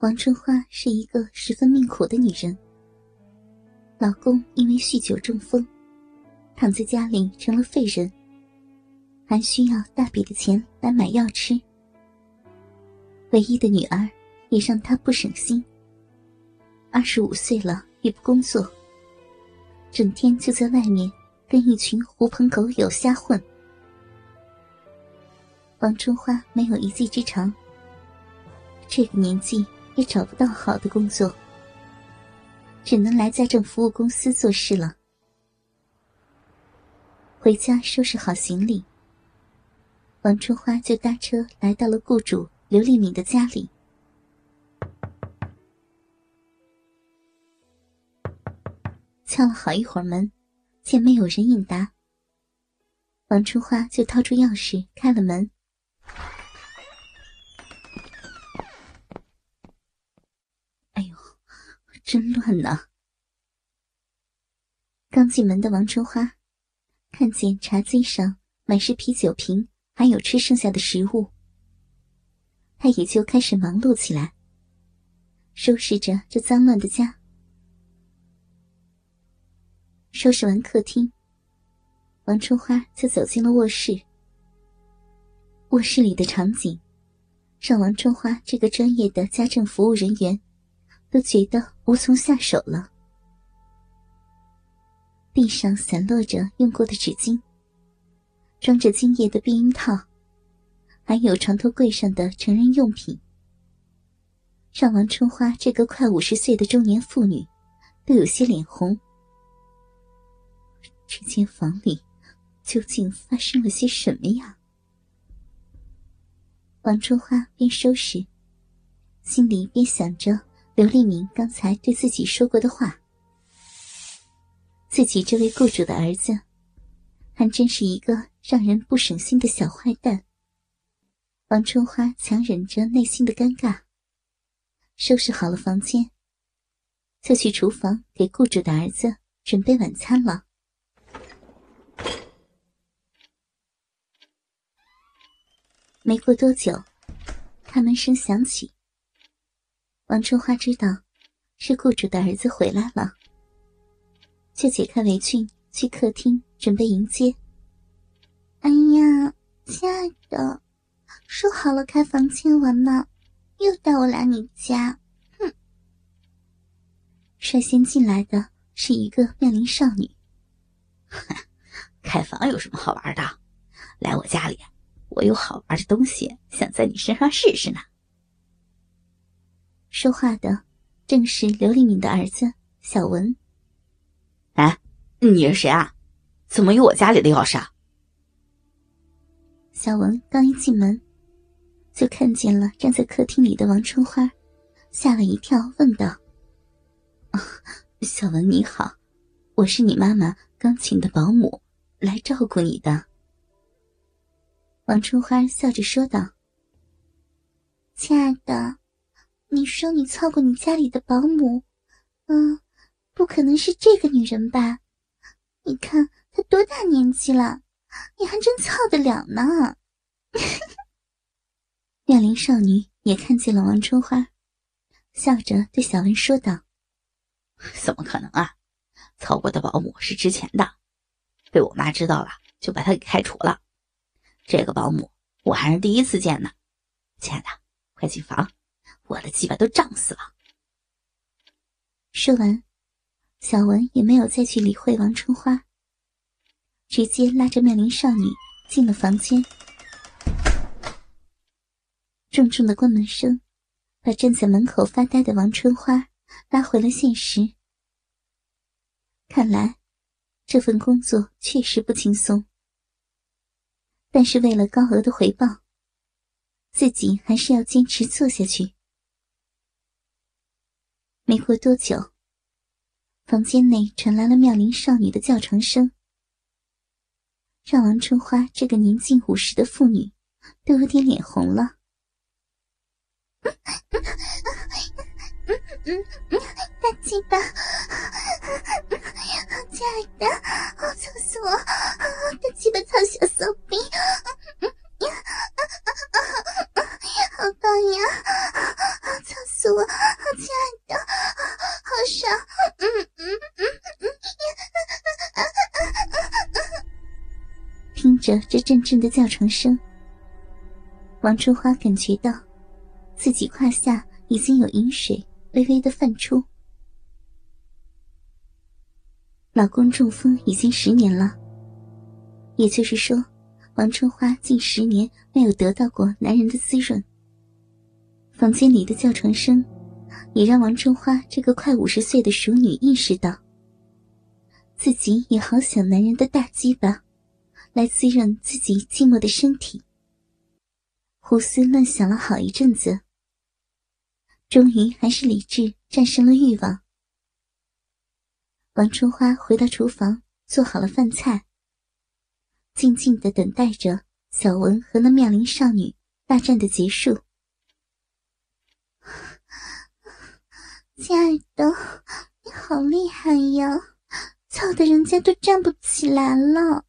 王春花是一个十分命苦的女人，老公因为酗酒中风，躺在家里成了废人，还需要大笔的钱来买药吃。唯一的女儿也让她不省心。二十五岁了也不工作，整天就在外面跟一群狐朋狗友瞎混。王春花没有一技之长，这个年纪。也找不到好的工作，只能来家政服务公司做事了。回家收拾好行李，王春花就搭车来到了雇主刘丽敏的家里。敲了好一会儿门，见没有人应答，王春花就掏出钥匙开了门。真乱呐！刚进门的王春花，看见茶几上满是啤酒瓶，还有吃剩下的食物，她也就开始忙碌起来，收拾着这脏乱的家。收拾完客厅，王春花就走进了卧室。卧室里的场景，让王春花这个专业的家政服务人员。都觉得无从下手了。地上散落着用过的纸巾，装着精液的避孕套，还有床头柜上的成人用品，让王春花这个快五十岁的中年妇女都有些脸红。这间房里究竟发生了些什么呀？王春花边收拾，心里边想着。刘立明刚才对自己说过的话，自己这位雇主的儿子，还真是一个让人不省心的小坏蛋。王春花强忍着内心的尴尬，收拾好了房间，就去厨房给雇主的儿子准备晚餐了。没过多久，开门声响起。王春花知道是雇主的儿子回来了，就解开围裙去客厅准备迎接。哎呀，亲爱的，说好了开房亲吻呢，又带我来你家，哼！率先进来的是一个妙龄少女。开房有什么好玩的？来我家里，我有好玩的东西想在你身上试试呢。说话的正是刘丽敏的儿子小文。哎，你是谁啊？怎么有我家里的钥匙啊？小文刚一进门，就看见了站在客厅里的王春花，吓了一跳，问道：“小文你好，我是你妈妈刚请的保姆，来照顾你的。”王春花笑着说道：“亲爱的。”你说你操过你家里的保姆，嗯，不可能是这个女人吧？你看她多大年纪了，你还真操得了呢。妙龄少女也看见了王春花，笑着对小文说道：“怎么可能啊？操过的保姆是之前的，被我妈知道了，就把她给开除了。这个保姆我还是第一次见呢。亲爱的，快进房。”我的鸡巴都胀死了。说完，小文也没有再去理会王春花，直接拉着妙龄少女进了房间。重重的关门声，把站在门口发呆的王春花拉回了现实。看来，这份工作确实不轻松，但是为了高额的回报，自己还是要坚持做下去。没过多久，房间内传来了妙龄少女的叫床声，让王春花这个年近五十的妇女都有点脸红了。大鸡巴，亲爱的，好操死我！大鸡巴操小骚逼，着这阵阵的叫床声，王春花感觉到自己胯下已经有饮水微微的泛出。老公中风已经十年了，也就是说，王春花近十年没有得到过男人的滋润。房间里的叫床声，也让王春花这个快五十岁的熟女意识到，自己也好想男人的大鸡巴，来滋润自己寂寞的身体。胡思乱想了好一阵子，终于还是理智战胜了欲望。王春花回到厨房，做好了饭菜，静静的等待着小文和那妙龄少女大战的结束。亲爱的，你好厉害呀，操的人家都站不起来了。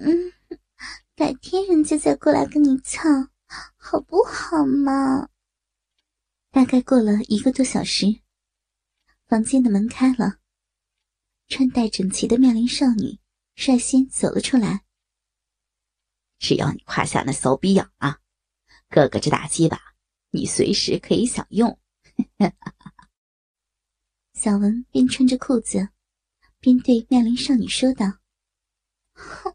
嗯，改天人家再过来跟你操，好不好嘛？大概过了一个多小时，房间的门开了。穿戴整齐的妙龄少女率先走了出来。只要你胯下那骚逼痒啊，哥哥这大鸡巴，你随时可以享用。小文边穿着裤子，边对妙龄少女说道：“哼，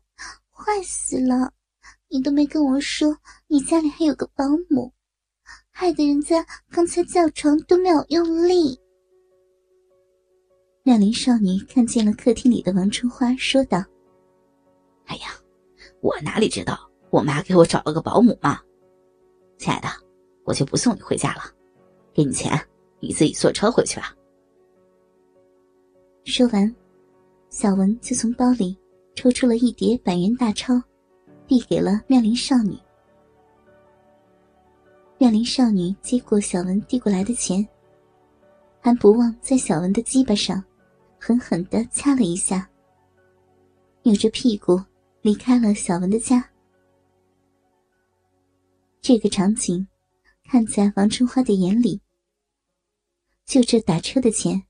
坏死了！你都没跟我说你家里还有个保姆，害得人家刚才叫床都没有用力。”妙龄少女看见了客厅里的王春花，说道：“哎呀，我哪里知道我妈给我找了个保姆嘛！亲爱的，我就不送你回家了，给你钱，你自己坐车回去吧。”说完，小文就从包里抽出了一叠百元大钞，递给了妙龄少女。妙龄少女接过小文递过来的钱，还不忘在小文的鸡巴上。狠狠的掐了一下，扭着屁股离开了小文的家。这个场景，看在王春花的眼里，就这打车的钱，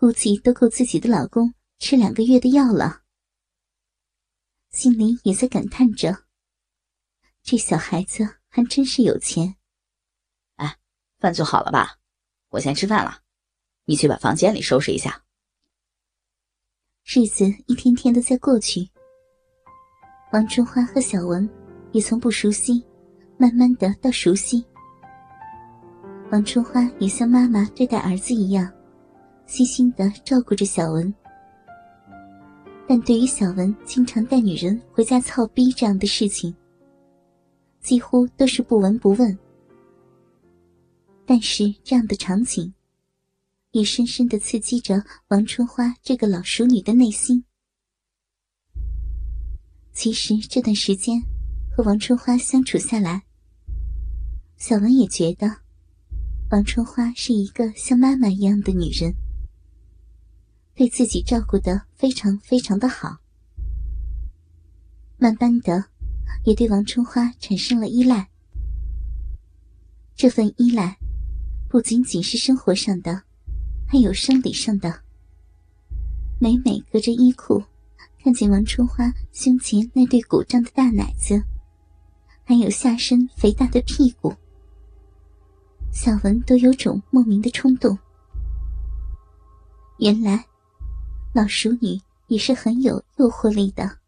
估计都够自己的老公吃两个月的药了。心里也在感叹着：这小孩子还真是有钱。哎，饭做好了吧？我先吃饭了，你去把房间里收拾一下。日子一天天的在过去，王春花和小文也从不熟悉，慢慢的到熟悉。王春花也像妈妈对待儿子一样，细心的照顾着小文。但对于小文经常带女人回家操逼这样的事情，几乎都是不闻不问。但是这样的场景。也深深的刺激着王春花这个老熟女的内心。其实这段时间和王春花相处下来，小文也觉得王春花是一个像妈妈一样的女人，对自己照顾的非常非常的好。慢慢的，也对王春花产生了依赖。这份依赖，不仅仅是生活上的。还有生理上的，每每隔着衣裤，看见王春花胸前那对鼓胀的大奶子，还有下身肥大的屁股，小文都有种莫名的冲动。原来，老熟女也是很有诱惑力的。